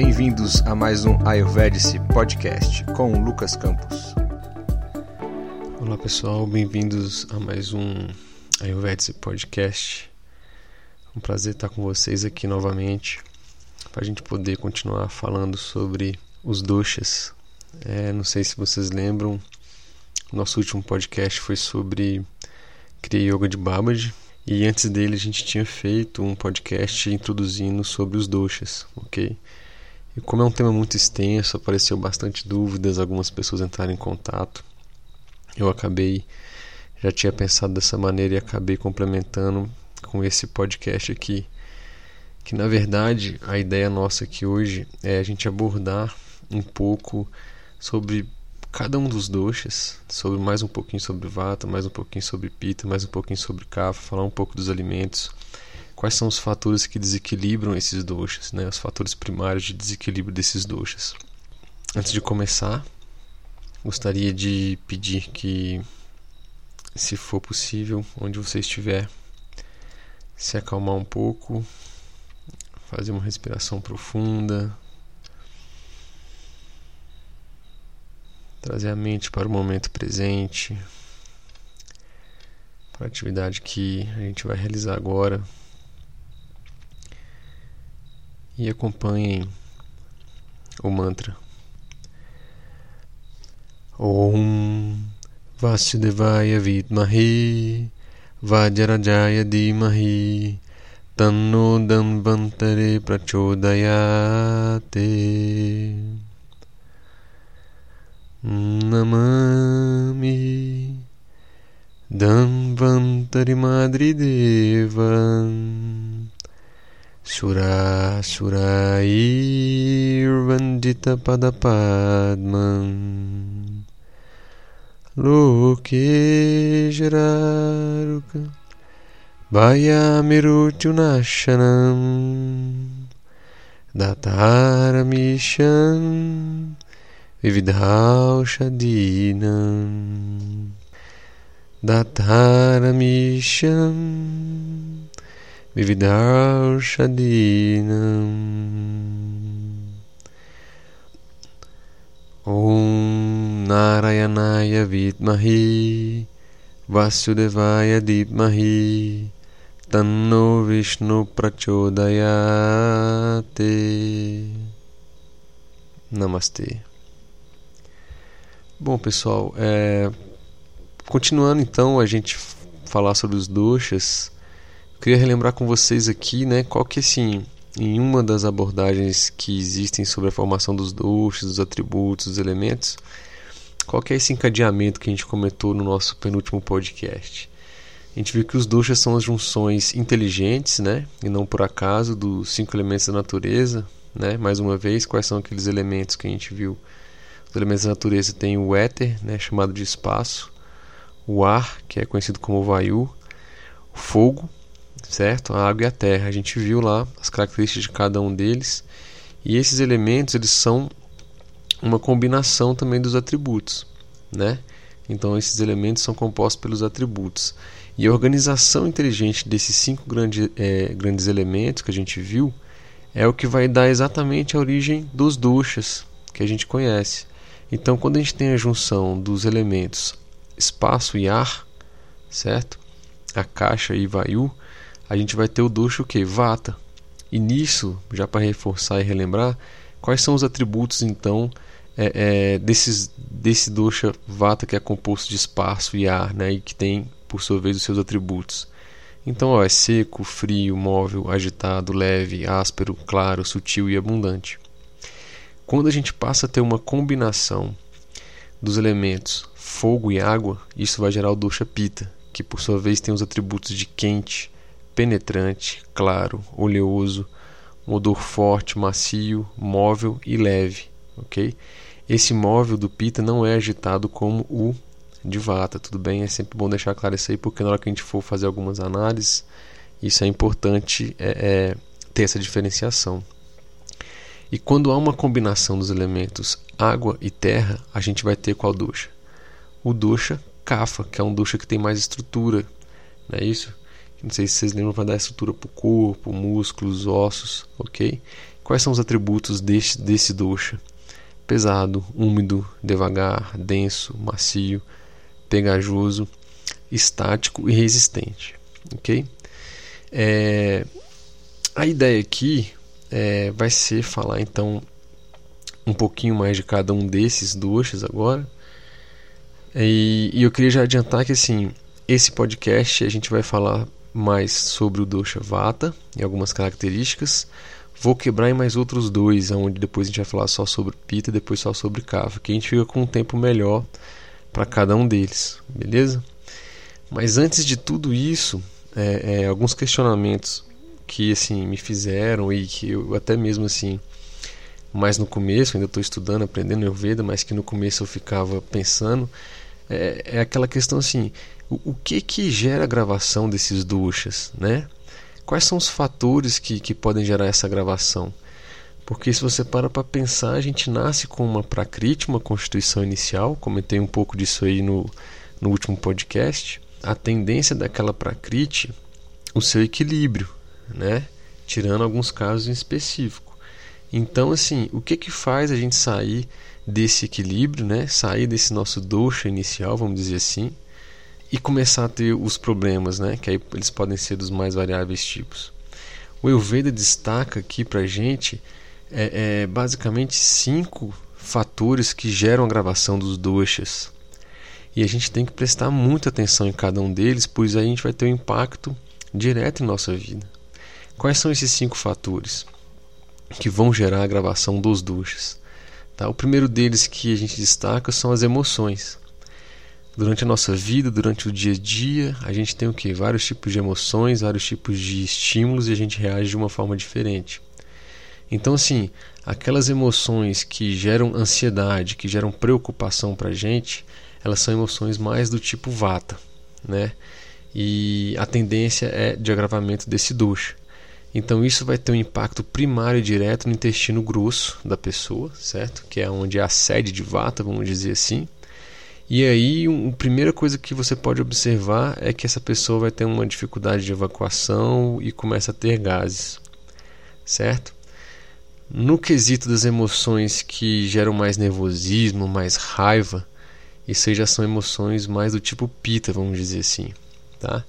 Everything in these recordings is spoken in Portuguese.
Bem-vindos a mais um Ayurvedic Podcast com Lucas Campos. Olá pessoal, bem-vindos a mais um Ayurvedic Podcast. Um prazer estar com vocês aqui novamente para a gente poder continuar falando sobre os doshas. É, não sei se vocês lembram, nosso último podcast foi sobre Kriya Yoga de Babaji e antes dele a gente tinha feito um podcast introduzindo sobre os doshas, ok? E como é um tema muito extenso, apareceu bastante dúvidas, algumas pessoas entraram em contato. Eu acabei, já tinha pensado dessa maneira e acabei complementando com esse podcast aqui. Que na verdade a ideia nossa aqui hoje é a gente abordar um pouco sobre cada um dos doshas, sobre mais um pouquinho sobre vata, mais um pouquinho sobre pita, mais um pouquinho sobre kapha, falar um pouco dos alimentos quais são os fatores que desequilibram esses doshas, né? os fatores primários de desequilíbrio desses doshas. Antes de começar, gostaria de pedir que, se for possível, onde você estiver, se acalmar um pouco, fazer uma respiração profunda, trazer a mente para o momento presente, para a atividade que a gente vai realizar agora. E acompanhem o mantra. Om Vasudevaya Vidmahi Vajrajaya Dimahi Tanno Danvantare Prachodayate Namami Danvantari Madri Sura Surairvandita Padapadman Loke Jararuka Vayamirutunashanam Dataramishan Vividhaushadinam Dataramishan Vividarshadinam Om Narayanaya Vidmahi Vasudevaya Didmahi Tanno Vishnu Prachodayate Namastê. Bom, pessoal, é... continuando então a gente falar sobre os doshas, queria relembrar com vocês aqui, né, qual que assim, em uma das abordagens que existem sobre a formação dos doshas, dos atributos, dos elementos, qual que é esse encadeamento que a gente comentou no nosso penúltimo podcast? A gente viu que os doshas são as junções inteligentes, né, e não por acaso dos cinco elementos da natureza, né? Mais uma vez, quais são aqueles elementos que a gente viu? Os elementos da natureza tem o éter, né, chamado de espaço, o ar, que é conhecido como vayu, o fogo, certo? A água e a terra. A gente viu lá as características de cada um deles. E esses elementos, eles são uma combinação também dos atributos, né? Então esses elementos são compostos pelos atributos. E a organização inteligente desses cinco grande, é, grandes elementos que a gente viu é o que vai dar exatamente a origem dos duchas que a gente conhece. Então quando a gente tem a junção dos elementos espaço e ar, certo? A caixa e vayu, a gente vai ter o dosha o? Vata. E nisso, já para reforçar e relembrar, quais são os atributos então é, é, desses, desse dosha Vata que é composto de espaço e ar, né, e que tem por sua vez os seus atributos. Então, ó, é seco, frio, móvel, agitado, leve, áspero, claro, sutil e abundante. Quando a gente passa a ter uma combinação dos elementos fogo e água, isso vai gerar o dosha Pita, que por sua vez tem os atributos de quente, penetrante, claro, oleoso, um odor forte, macio, móvel e leve, ok? Esse móvel do Pita não é agitado como o de Vata, tudo bem? É sempre bom deixar claro isso aí, porque na hora que a gente for fazer algumas análises, isso é importante é, é, ter essa diferenciação. E quando há uma combinação dos elementos água e terra, a gente vai ter qual dosha? O dosha Kapha, que é um dosha que tem mais estrutura, não é isso? Não sei se vocês lembram, vai dar estrutura para o corpo, músculos, ossos, ok? Quais são os atributos desse, desse dosha? Pesado, úmido, devagar, denso, macio, pegajoso, estático e resistente. Ok? É, a ideia aqui é, vai ser falar então um pouquinho mais de cada um desses doshas agora. E, e, eu queria já adiantar que assim, esse podcast a gente vai falar mais sobre o dosha vata e algumas características. Vou quebrar em mais outros dois, onde depois a gente vai falar só sobre pita e depois só sobre kava, que a gente fica com um tempo melhor para cada um deles, beleza? Mas antes de tudo isso, é, é, alguns questionamentos que assim me fizeram e que eu até mesmo assim mais no começo ainda estou estudando aprendendo Ayurveda mas que no começo eu ficava pensando é, é aquela questão assim o, o, que que gera a gravação desses duchas né quais são os fatores que, que podem gerar essa gravação porque se você para para pensar a gente nasce com uma prakriti uma constituição inicial comentei um pouco disso aí no, no último podcast a tendência daquela prakriti o seu equilíbrio né? Tirando alguns casos em específico. Então, assim, o que que faz a gente sair desse equilíbrio, né? Sair desse nosso dosha inicial, vamos dizer assim, e começar a ter os problemas, né? Que aí eles podem ser dos mais variáveis tipos. O Ayurveda destaca aqui pra gente é, é basicamente cinco fatores que geram a gravação dos doshas. E a gente tem que prestar muita atenção em cada um deles, pois aí a gente vai ter um impacto direto em nossa vida. Quais são esses cinco fatores que vão gerar a gravação dos duches? Tá? O primeiro deles que a gente destaca são as emoções. Durante a nossa vida, durante o dia a dia, a gente tem o que? Vários tipos de emoções, vários tipos de estímulos e a gente reage de uma forma diferente. Então, assim, aquelas emoções que geram ansiedade, que geram preocupação para a gente, elas são emoções mais do tipo vata, né? E a tendência é de agravamento desse dosha. Então isso vai ter um impacto primário e direto no intestino grosso da pessoa, certo? Que é onde é a sede de vata, vamos dizer assim. E aí, a primeira coisa que você pode observar é que essa pessoa vai ter uma dificuldade de evacuação e começa a ter gases, certo? No quesito das emoções que geram mais nervosismo, mais raiva, isso aí já são emoções mais do tipo pita, vamos dizer assim, tá?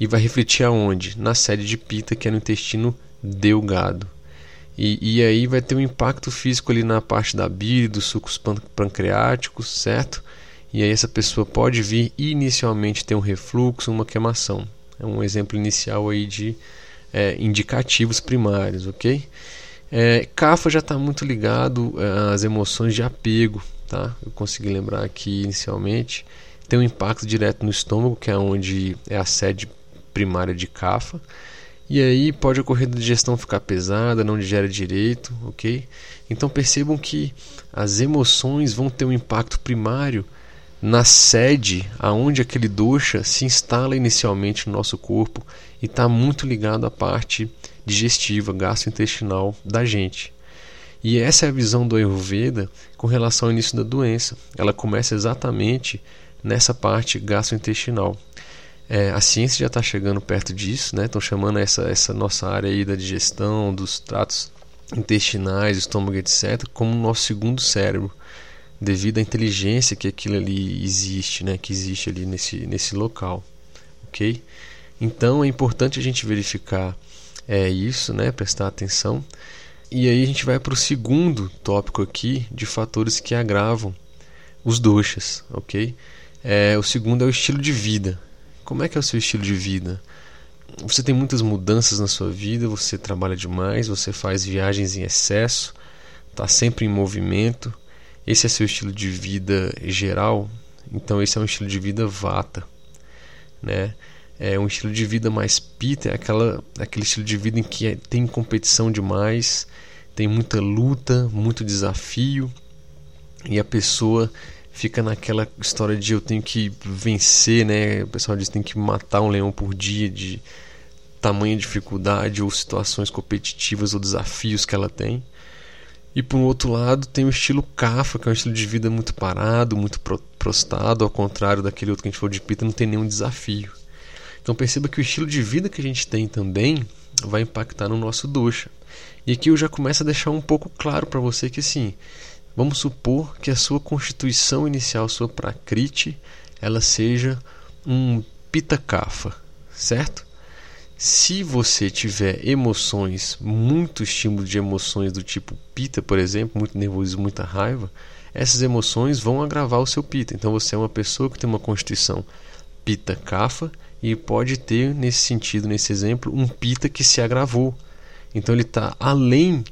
e vai refletir aonde? Na sede de pita, que é no intestino delgado. E, e aí vai ter um impacto físico ali na parte da bile, dos sucos pancreáticos, certo? E aí essa pessoa pode vir inicialmente ter um refluxo, uma queimação. É um exemplo inicial aí de é, indicativos primários, ok? É, CAFA já está muito ligado é, às emoções de apego, tá? Eu consegui lembrar aqui inicialmente. Tem um impacto direto no estômago, que é onde é a sede primária de CAFA. E aí pode ocorrer da digestão ficar pesada, não digere direito, ok? Então percebam que as emoções vão ter um impacto primário na sede aonde aquele dosha se instala inicialmente no nosso corpo e está muito ligado à parte digestiva, gastrointestinal da gente. E essa é a visão do Ayurveda com relação ao início da doença. Ela começa exatamente nessa parte gastrointestinal. É, a ciência já está chegando perto disso, né? Estão chamando essa, essa nossa área aí da digestão, dos tratos intestinais, estômago, etc., como o nosso segundo cérebro, devido à inteligência que aquilo ali existe, né? Que existe ali nesse, nesse local, ok? Então é importante a gente verificar é, isso, né? Prestar atenção. E aí a gente vai para o segundo tópico aqui de fatores que agravam os doxas, ok? É, o segundo é o estilo de vida. Como é que é o seu estilo de vida? Você tem muitas mudanças na sua vida, você trabalha demais, você faz viagens em excesso, está sempre em movimento. Esse é seu estilo de vida geral? Então esse é um estilo de vida vata, né? É um estilo de vida mais pita, é aquela, aquele estilo de vida em que é, tem competição demais, tem muita luta, muito desafio e a pessoa fica naquela história de eu tenho que vencer, né? O pessoal diz que tem que matar um leão por dia de tamanha dificuldade ou situações competitivas ou desafios que ela tem. E por outro lado tem o estilo Kafa, que é um estilo de vida muito parado, muito prostado, ao contrário daquele outro que a gente falou de Pita, não tem nenhum desafio. Então perceba que o estilo de vida que a gente tem também vai impactar no nosso dosha. E aqui eu já começo a deixar um pouco claro para você que assim, vamos supor que a sua constituição inicial, sua prakriti, ela seja um pitakafa, certo? Se você tiver emoções, muito estímulo de emoções do tipo pita, por exemplo, muito nervosismo, muita raiva, essas emoções vão agravar o seu pita. Então você é uma pessoa que tem uma constituição pita kafa e pode ter nesse sentido, nesse exemplo, um pita que se agravou. Então ele está além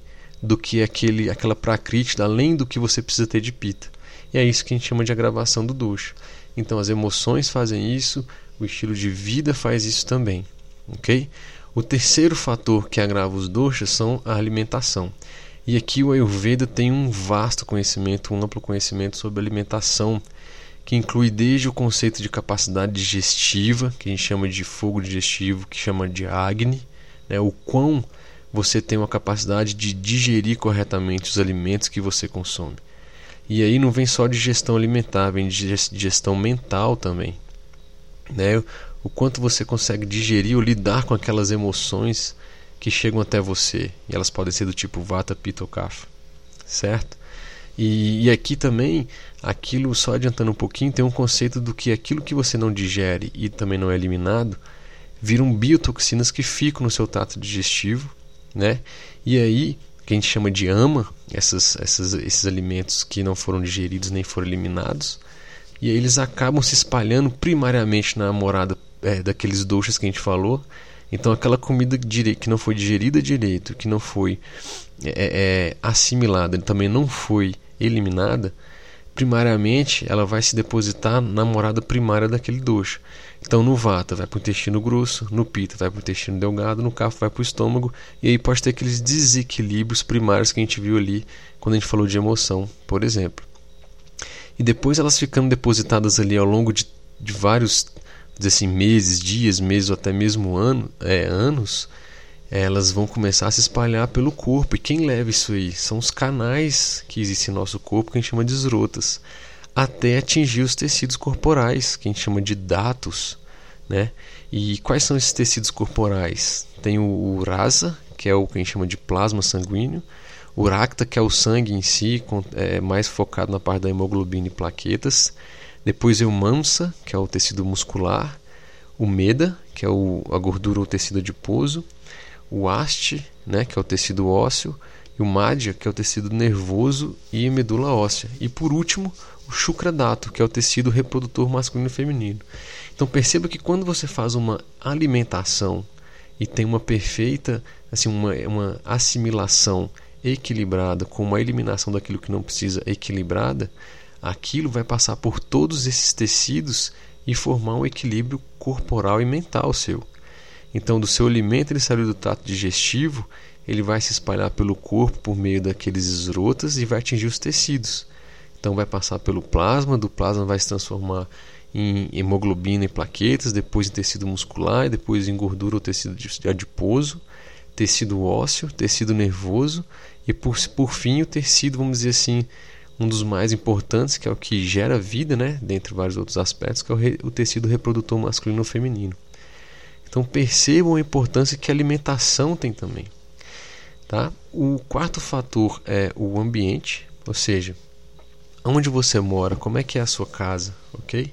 do que aquele, aquela prakriti, além do que você precisa ter de pita. E é isso que a gente chama de agravação do dosha. Então as emoções fazem isso, o estilo de vida faz isso também, ok? O terceiro fator que agrava os doshas são a alimentação. E aqui o Ayurveda tem um vasto conhecimento, um amplo conhecimento sobre alimentação, que inclui desde o conceito de capacidade digestiva, que a gente chama de fogo digestivo, que chama de Agni, né, o quão você tem uma capacidade de digerir corretamente os alimentos que você consome. E aí não vem só de gestão alimentar, vem de gestão mental também. Né? O quanto você consegue digerir ou lidar com aquelas emoções que chegam até você. E elas podem ser do tipo Vata, Pitta ou Kapha. Certo? E, e, aqui também, aquilo, só adiantando um pouquinho, tem um conceito do que aquilo que você não digere e também não é eliminado, viram biotoxinas que ficam no seu trato digestivo, né? E aí, que a gente chama de ama, essas, essas, esses alimentos que não foram digeridos nem foram eliminados, e aí eles acabam se espalhando primariamente na morada é, daqueles doces que a gente falou. Então, aquela comida que não foi digerida direito, que não foi é, é, é, assimilada, também não foi eliminada, primariamente ela vai se depositar na morada primária daquele doce. Então no vata vai para o intestino grosso, no pita vai para o intestino delgado, no kapha vai para o estômago e aí pode ter aqueles desequilíbrios primários que a gente viu ali quando a gente falou de emoção, por exemplo. E depois elas ficando depositadas ali ao longo de, de vários assim, meses, dias, meses ou até mesmo ano, é, anos, elas vão começar a se espalhar pelo corpo. E quem leva isso aí? São os canais que existem no nosso corpo que a gente chama de esrotas, até atingir os tecidos corporais, que a gente chama de datos. Né? E quais são esses tecidos corporais? Tem o rasa, que é o que a gente chama de plasma sanguíneo, o racta, que é o sangue em si, é mais focado na parte da hemoglobina e plaquetas. Depois o mamsa, que é o tecido muscular, o meda, que é o, a gordura ou tecido adiposo, o haste, né, que é o tecido ósseo, e o madhya, que é o tecido nervoso e medula óssea. E por último, o shukradato, que é o tecido reprodutor masculino e feminino. Então perceba que quando você faz uma alimentação e tem uma perfeita, assim, uma, uma assimilação equilibrada com uma eliminação daquilo que não precisa equilibrada, aquilo vai passar por todos esses tecidos e formar um equilíbrio corporal e mental seu. Então, do seu alimento ele saiu do trato digestivo, ele vai se espalhar pelo corpo por meio daqueles esrotas e vai atingir os tecidos. Então, vai passar pelo plasma, do plasma vai se transformar em hemoglobina e plaquetas, depois em tecido muscular, depois em gordura ou tecido adiposo, tecido ósseo, tecido nervoso e por, por fim o tecido, vamos dizer assim, um dos mais importantes, que é o que gera vida, né, dentre vários outros aspectos, que é o, re, o tecido reprodutor masculino ou feminino. Então percebam a importância que a alimentação tem também. Tá? O quarto fator é o ambiente, ou seja, onde você mora, como é que é a sua casa, ok?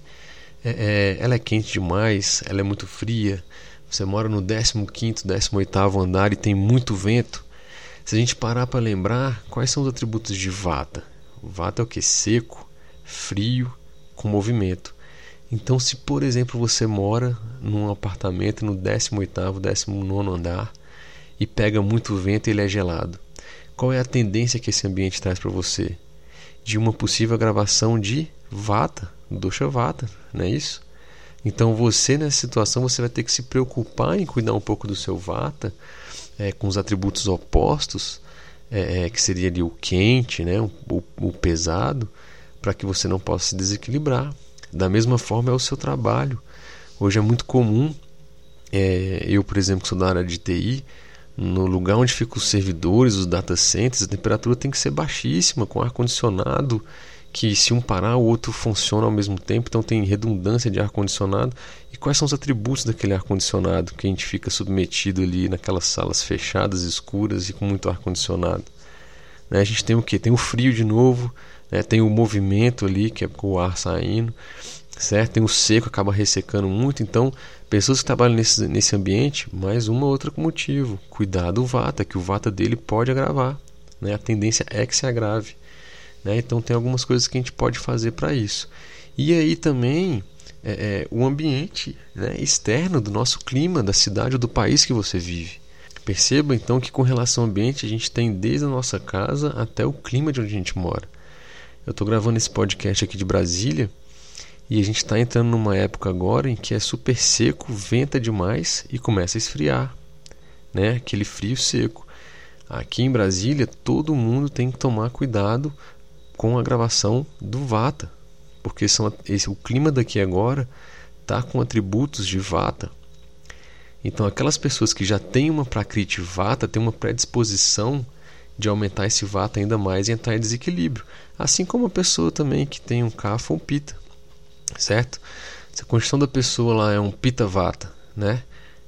É, é, ela é quente demais, ela é muito fria, você mora no 15º, 18º andar e tem muito vento. Se a gente parar para lembrar, quais são os atributos de Vata? Vata é o que? Seco, frio, com movimento. Então, se por exemplo você mora num apartamento no 18º, 19 andar e pega muito vento e ele é gelado, qual é a tendência que esse ambiente traz para você? De uma possível gravação de vata, dosha vata, não é isso? Então você nessa situação você vai ter que se preocupar em cuidar um pouco do seu vata é, com os atributos opostos é, é, que seria ali o quente, né, o, o pesado, para que você não possa se desequilibrar. Da mesma forma é o seu trabalho. Hoje é muito comum, é, eu por exemplo que sou da área de TI, no lugar onde ficam os servidores, os data centers, a temperatura tem que ser baixíssima, com ar condicionado que se um parar, o outro funciona ao mesmo tempo, então tem redundância de ar-condicionado. E quais são os atributos daquele ar-condicionado que a gente fica submetido ali naquelas salas fechadas, escuras e com muito ar-condicionado? Né? A gente tem o que? Tem o frio de novo, né? tem o movimento ali, que é com o ar saindo, certo? Tem o seco, acaba ressecando muito. Então, pessoas que trabalham nesse, nesse ambiente, mais uma outra motivo: cuidado do vata, que o vata dele pode agravar. Né? A tendência é que se agrave. Né? Então tem algumas coisas que a gente pode fazer para isso. E aí também é, é, o ambiente né, externo do nosso clima, da cidade ou do país que você vive. Perceba então que com relação ao ambiente a gente tem desde a nossa casa até o clima de onde a gente mora. Eu estou gravando esse podcast aqui de Brasília e a gente está entrando numa época agora em que é super seco, venta demais e começa a esfriar, né? Aquele frio seco. Aqui em Brasília todo mundo tem que tomar cuidado com a gravação do Vata, porque são, esse, o clima daqui agora está com atributos de Vata. Então, aquelas pessoas que já têm uma Prakriti Vata têm uma predisposição de aumentar esse Vata ainda mais e entrar em desequilíbrio. Assim como a pessoa também que tem um Kapha ou um Pita, certo? Se a condição da pessoa lá é um Pita Vata, né?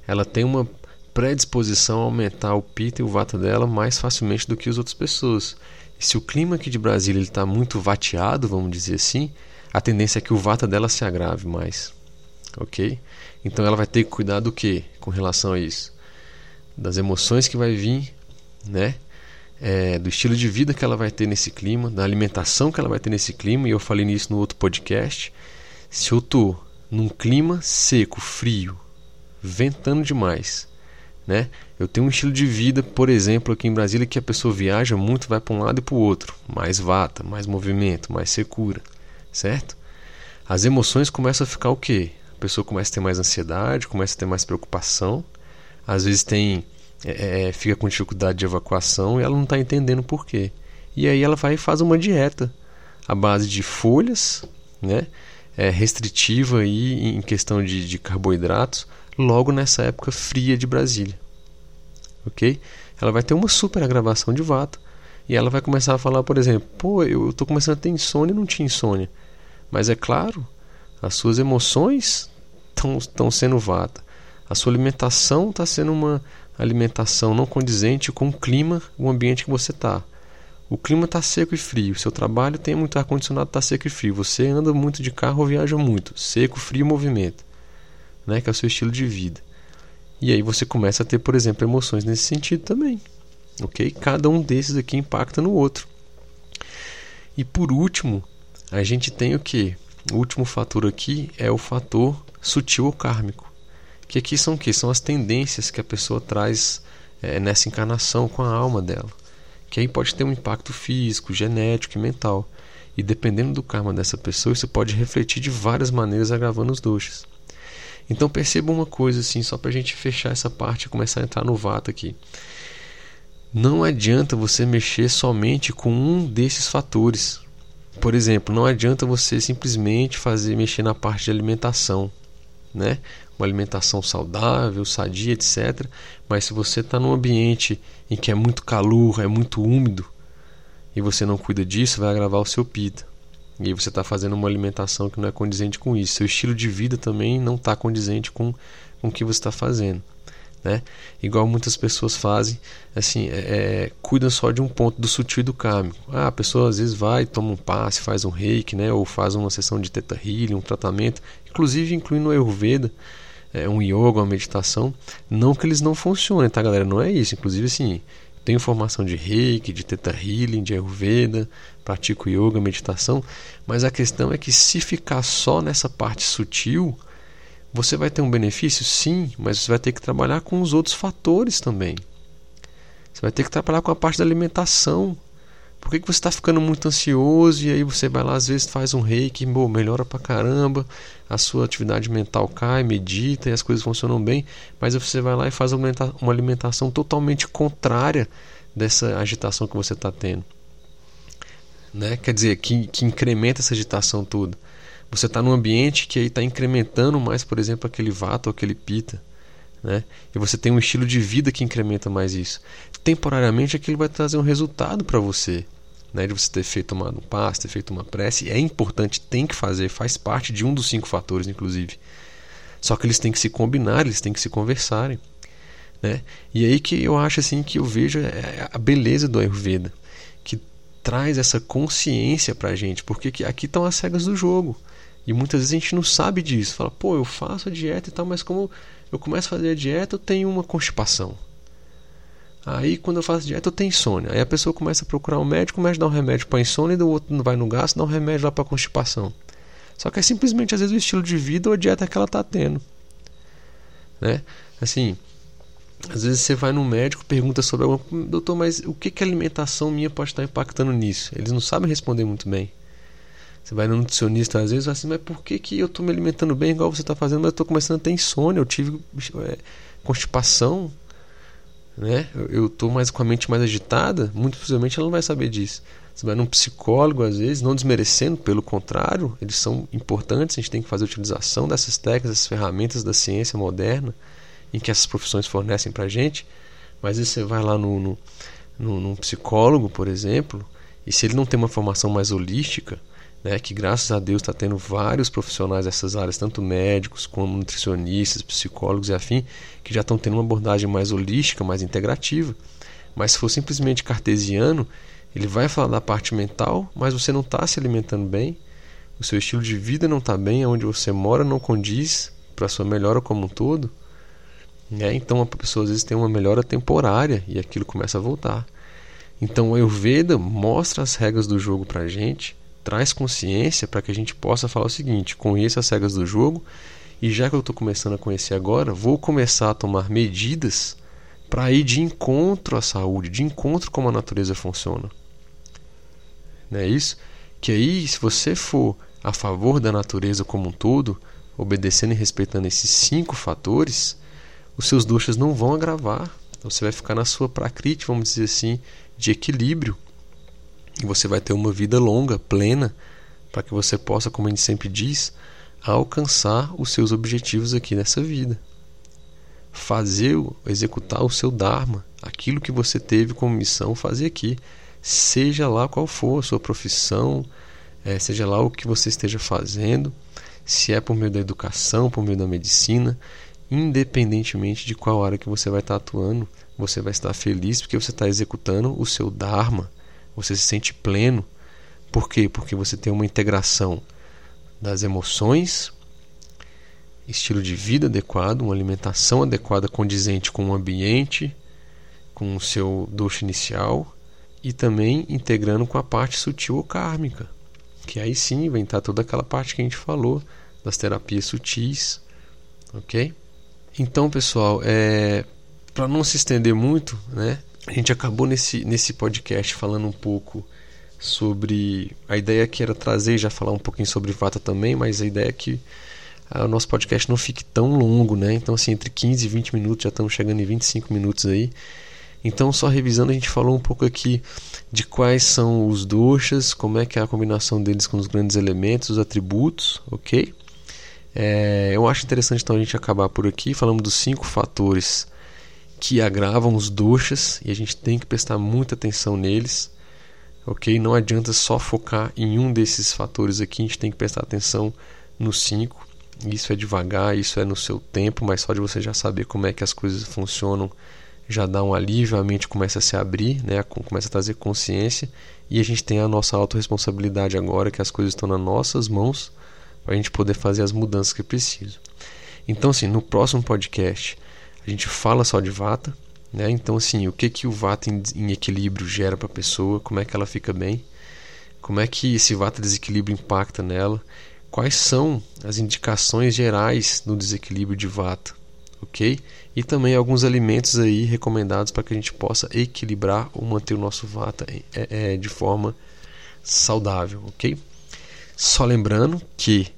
Ela tem uma predisposição a aumentar o Pita e o Vata dela mais facilmente do que as outras pessoas. Se o clima aqui de Brasília está muito vateado, vamos dizer assim, a tendência é que o vata dela se agrave mais. Ok? Então ela vai ter que cuidar do que com relação a isso? Das emoções que vai vir, né? É, do estilo de vida que ela vai ter nesse clima, da alimentação que ela vai ter nesse clima, e eu falei nisso no outro podcast. Se eu tô num clima seco, frio, ventando demais, né? Eu tenho um estilo de vida, por exemplo, aqui em Brasília, que a pessoa viaja muito, vai para um lado e para o outro, mais vata, mais movimento, mais secura, certo? As emoções começam a ficar o quê? A pessoa começa a ter mais ansiedade, começa a ter mais preocupação, às vezes tem é, é fica com dificuldade de evacuação e ela não está entendendo por quê. E aí ela vai e faz uma dieta à base de folhas, né? É, restritiva aí em questão de, de carboidratos, logo nessa época fria de Brasília. Ok? Ela vai ter uma super agravação de vata e ela vai começar a falar, por exemplo, pô, eu estou começando a ter insônia e não tinha insônia. Mas é claro, as suas emoções estão sendo vata. A sua alimentação está sendo uma alimentação não condizente com o clima, o ambiente que você está. O clima está seco e frio. Seu trabalho tem muito ar-condicionado, está seco e frio. Você anda muito de carro ou viaja muito. Seco, frio movimento né, que é o seu estilo de vida. E aí você começa a ter, por exemplo, emoções nesse sentido também. Ok? Cada um desses aqui impacta no outro. E por último, a gente tem o que? O último fator aqui é o fator sutil ou kármico. Que aqui são o que? São as tendências que a pessoa traz é, nessa encarnação com a alma dela. Que aí pode ter um impacto físico, genético e mental. E dependendo do karma dessa pessoa, isso pode refletir de várias maneiras agravando os doxas. Então perceba uma coisa assim, só para a gente fechar essa parte e começar a entrar no vato aqui. Não adianta você mexer somente com um desses fatores. Por exemplo, não adianta você simplesmente fazer mexer na parte de alimentação, né? Uma alimentação saudável, sadia, etc. Mas se você está num ambiente em que é muito calor, é muito úmido e você não cuida disso, vai agravar o seu pita. E aí você está fazendo uma alimentação que não é condizente com isso. Seu estilo de vida também não está condizente com, com o que você está fazendo. Né? Igual muitas pessoas fazem, assim, é, é, cuidam só de um ponto do sutil e do kármico. Ah, a pessoa às vezes vai, toma um passe, faz um reiki, né? ou faz uma sessão de teta healing, um tratamento, inclusive incluindo o Ayurveda, é, um yoga, uma meditação. Não que eles não funcionem, tá, galera? Não é isso. Inclusive, assim, tenho formação de reiki, de teta healing, de Ayurveda, pratico yoga, meditação, mas a questão é que se ficar só nessa parte sutil, você vai ter um benefício, sim, mas você vai ter que trabalhar com os outros fatores também. Você vai ter que trabalhar com a parte da alimentação. Por que, que você está ficando muito ansioso e aí você vai lá, às vezes faz um reiki, bom, melhora pra caramba, a sua atividade mental cai, medita e as coisas funcionam bem, mas você vai lá e faz uma alimentação totalmente contrária dessa agitação que você está tendo né? quer dizer, que, que incrementa essa agitação toda. Você está num ambiente que aí está incrementando mais, por exemplo, aquele vata ou aquele pita. Né? E você tem um estilo de vida que incrementa mais isso. Temporariamente aquilo vai trazer um resultado para você. né, de você ter feito tomado um passo, ter feito uma prece, é importante, tem que fazer, faz parte de um dos cinco fatores, inclusive. Só que eles têm que se combinar, eles têm que se conversarem. Né? E aí que eu acho assim que eu vejo é, a beleza do Ayurveda, traz essa consciência pra gente, porque aqui estão as regras do jogo. E muitas vezes a gente não sabe disso. Fala, pô, eu faço a dieta e tal, mas como eu começo a fazer a dieta, eu tenho uma constipação. Aí quando eu faço dieta eu tenho insônia. Aí a pessoa começa a procurar um médico, o médico dá um remédio para insônia e o outro não vai no gasto, dá um remédio lá para constipação. Só que é simplesmente às vezes o estilo de vida ou a dieta que ela está tendo. Né? Assim, às vezes você vai no médico, pergunta sobre alguma doutor, mas o que que a alimentação minha pode estar impactando nisso? Eles não sabem responder muito bem. Você vai no nutricionista às vezes assim, mas por que, que eu estou me alimentando bem igual você está fazendo, mas eu estou começando a ter insônia, eu tive é, constipação, né? Eu estou mais com a mente mais agitada, muito possivelmente ela não vai saber disso. Você vai num psicólogo às vezes, não desmerecendo, pelo contrário, eles são importantes, a gente tem que fazer a utilização dessas técnicas, dessas ferramentas da ciência moderna, em que essas profissões fornecem para a gente. Mas você vai lá no, no, no, num psicólogo, por exemplo, e se ele não tem uma formação mais holística, né, que graças a Deus está tendo vários profissionais dessas áreas, tanto médicos como nutricionistas, psicólogos e afim, que já estão tendo uma abordagem mais holística, mais integrativa. Mas se for simplesmente cartesiano, ele vai falar da parte mental, mas você não está se alimentando bem, o seu estilo de vida não está bem, onde você mora não condiz para a sua melhora como um todo. Né? Então a pessoa às vezes tem uma melhora temporária e aquilo começa a voltar. Então o Ayurveda mostra as regras do jogo para a gente traz consciência para que a gente possa falar o seguinte: conheça as regras do jogo e já que eu estou começando a conhecer agora, vou começar a tomar medidas para ir de encontro à saúde, de encontro como a natureza funciona. Não é isso? Que aí, se você for a favor da natureza como um todo, obedecendo e respeitando esses cinco fatores, os seus doxas não vão agravar. Você vai ficar na sua prakriti, vamos dizer assim, de equilíbrio e você vai ter uma vida longa, plena, para que você possa, como a gente sempre diz, alcançar os seus objetivos aqui nessa vida. Fazer, executar o seu Dharma, aquilo que você teve como missão fazer aqui, seja lá qual for a sua profissão, é, seja lá o que você esteja fazendo, se é por meio da educação, por meio da medicina, independentemente de qual área que você vai estar atuando, você vai estar feliz porque você está executando o seu Dharma, você se sente pleno. Por quê? Porque você tem uma integração das emoções, estilo de vida adequado, uma alimentação adequada condizente com o ambiente, com o seu doxo inicial e também integrando com a parte sutil ou kármica, que aí sim estar toda aquela parte que a gente falou das terapias sutis, ok? Então, pessoal, é, para não se estender muito, né, a gente acabou nesse, nesse podcast falando um pouco sobre a ideia que era trazer já falar um pouquinho sobre Vata também, mas a ideia é que ah, o nosso podcast não fique tão longo, né? Então assim, entre 15 e 20 minutos, já estamos chegando em 25 minutos aí. Então, só revisando, a gente falou um pouco aqui de quais são os doshas, como é que é a combinação deles com os grandes elementos, os atributos, ok? É, eu acho interessante então a gente acabar por aqui. Falamos dos cinco fatores que agravam os doxas e a gente tem que prestar muita atenção neles. Ok? Não adianta só focar em um desses fatores aqui, a gente tem que prestar atenção nos cinco. Isso é devagar, isso é no seu tempo, mas só de você já saber como é que as coisas funcionam já dá um alívio, a mente começa a se abrir, né? começa a trazer consciência e a gente tem a nossa autorresponsabilidade agora, que as coisas estão nas nossas mãos para a gente poder fazer as mudanças que é preciso. Então, assim, no próximo podcast a gente fala só de vata, né? Então assim, o que que o vata em, em equilíbrio gera para a pessoa, como é que ela fica bem, como é que esse vata desequilíbrio impacta nela, quais são as indicações gerais do desequilíbrio de vata, ok? E também alguns alimentos aí recomendados para que a gente possa equilibrar ou manter o nosso vata é, é, de forma saudável, ok? Só lembrando que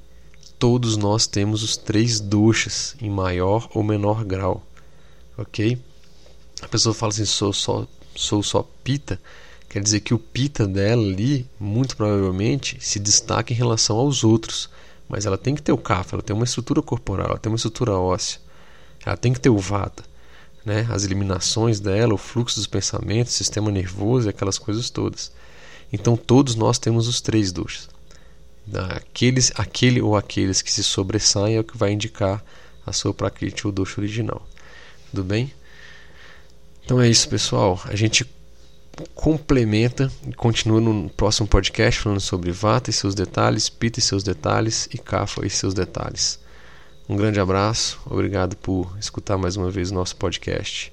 todos nós temos os três doshas em maior ou menor grau ok? A pessoa fala assim, sou só, sou só pita, quer dizer que o pita dela ali, muito provavelmente, se destaca em relação aos outros, mas ela tem que ter o kapha, ela tem uma estrutura corporal, ela tem uma estrutura óssea, ela tem que ter o vata, né? As eliminações dela, o fluxo dos pensamentos, sistema nervoso e aquelas coisas todas. Então todos nós temos os três doshas. Aqueles, aquele ou aqueles que se sobressaem é o que vai indicar a sua prakriti ou dosha original. Tudo bem? Então é isso, pessoal. A gente complementa e continua no próximo podcast falando sobre Vata e seus detalhes, Pitta e seus detalhes e Kapha e seus detalhes. Um grande abraço, obrigado por escutar mais uma vez o nosso podcast.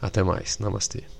Até mais, Namastê.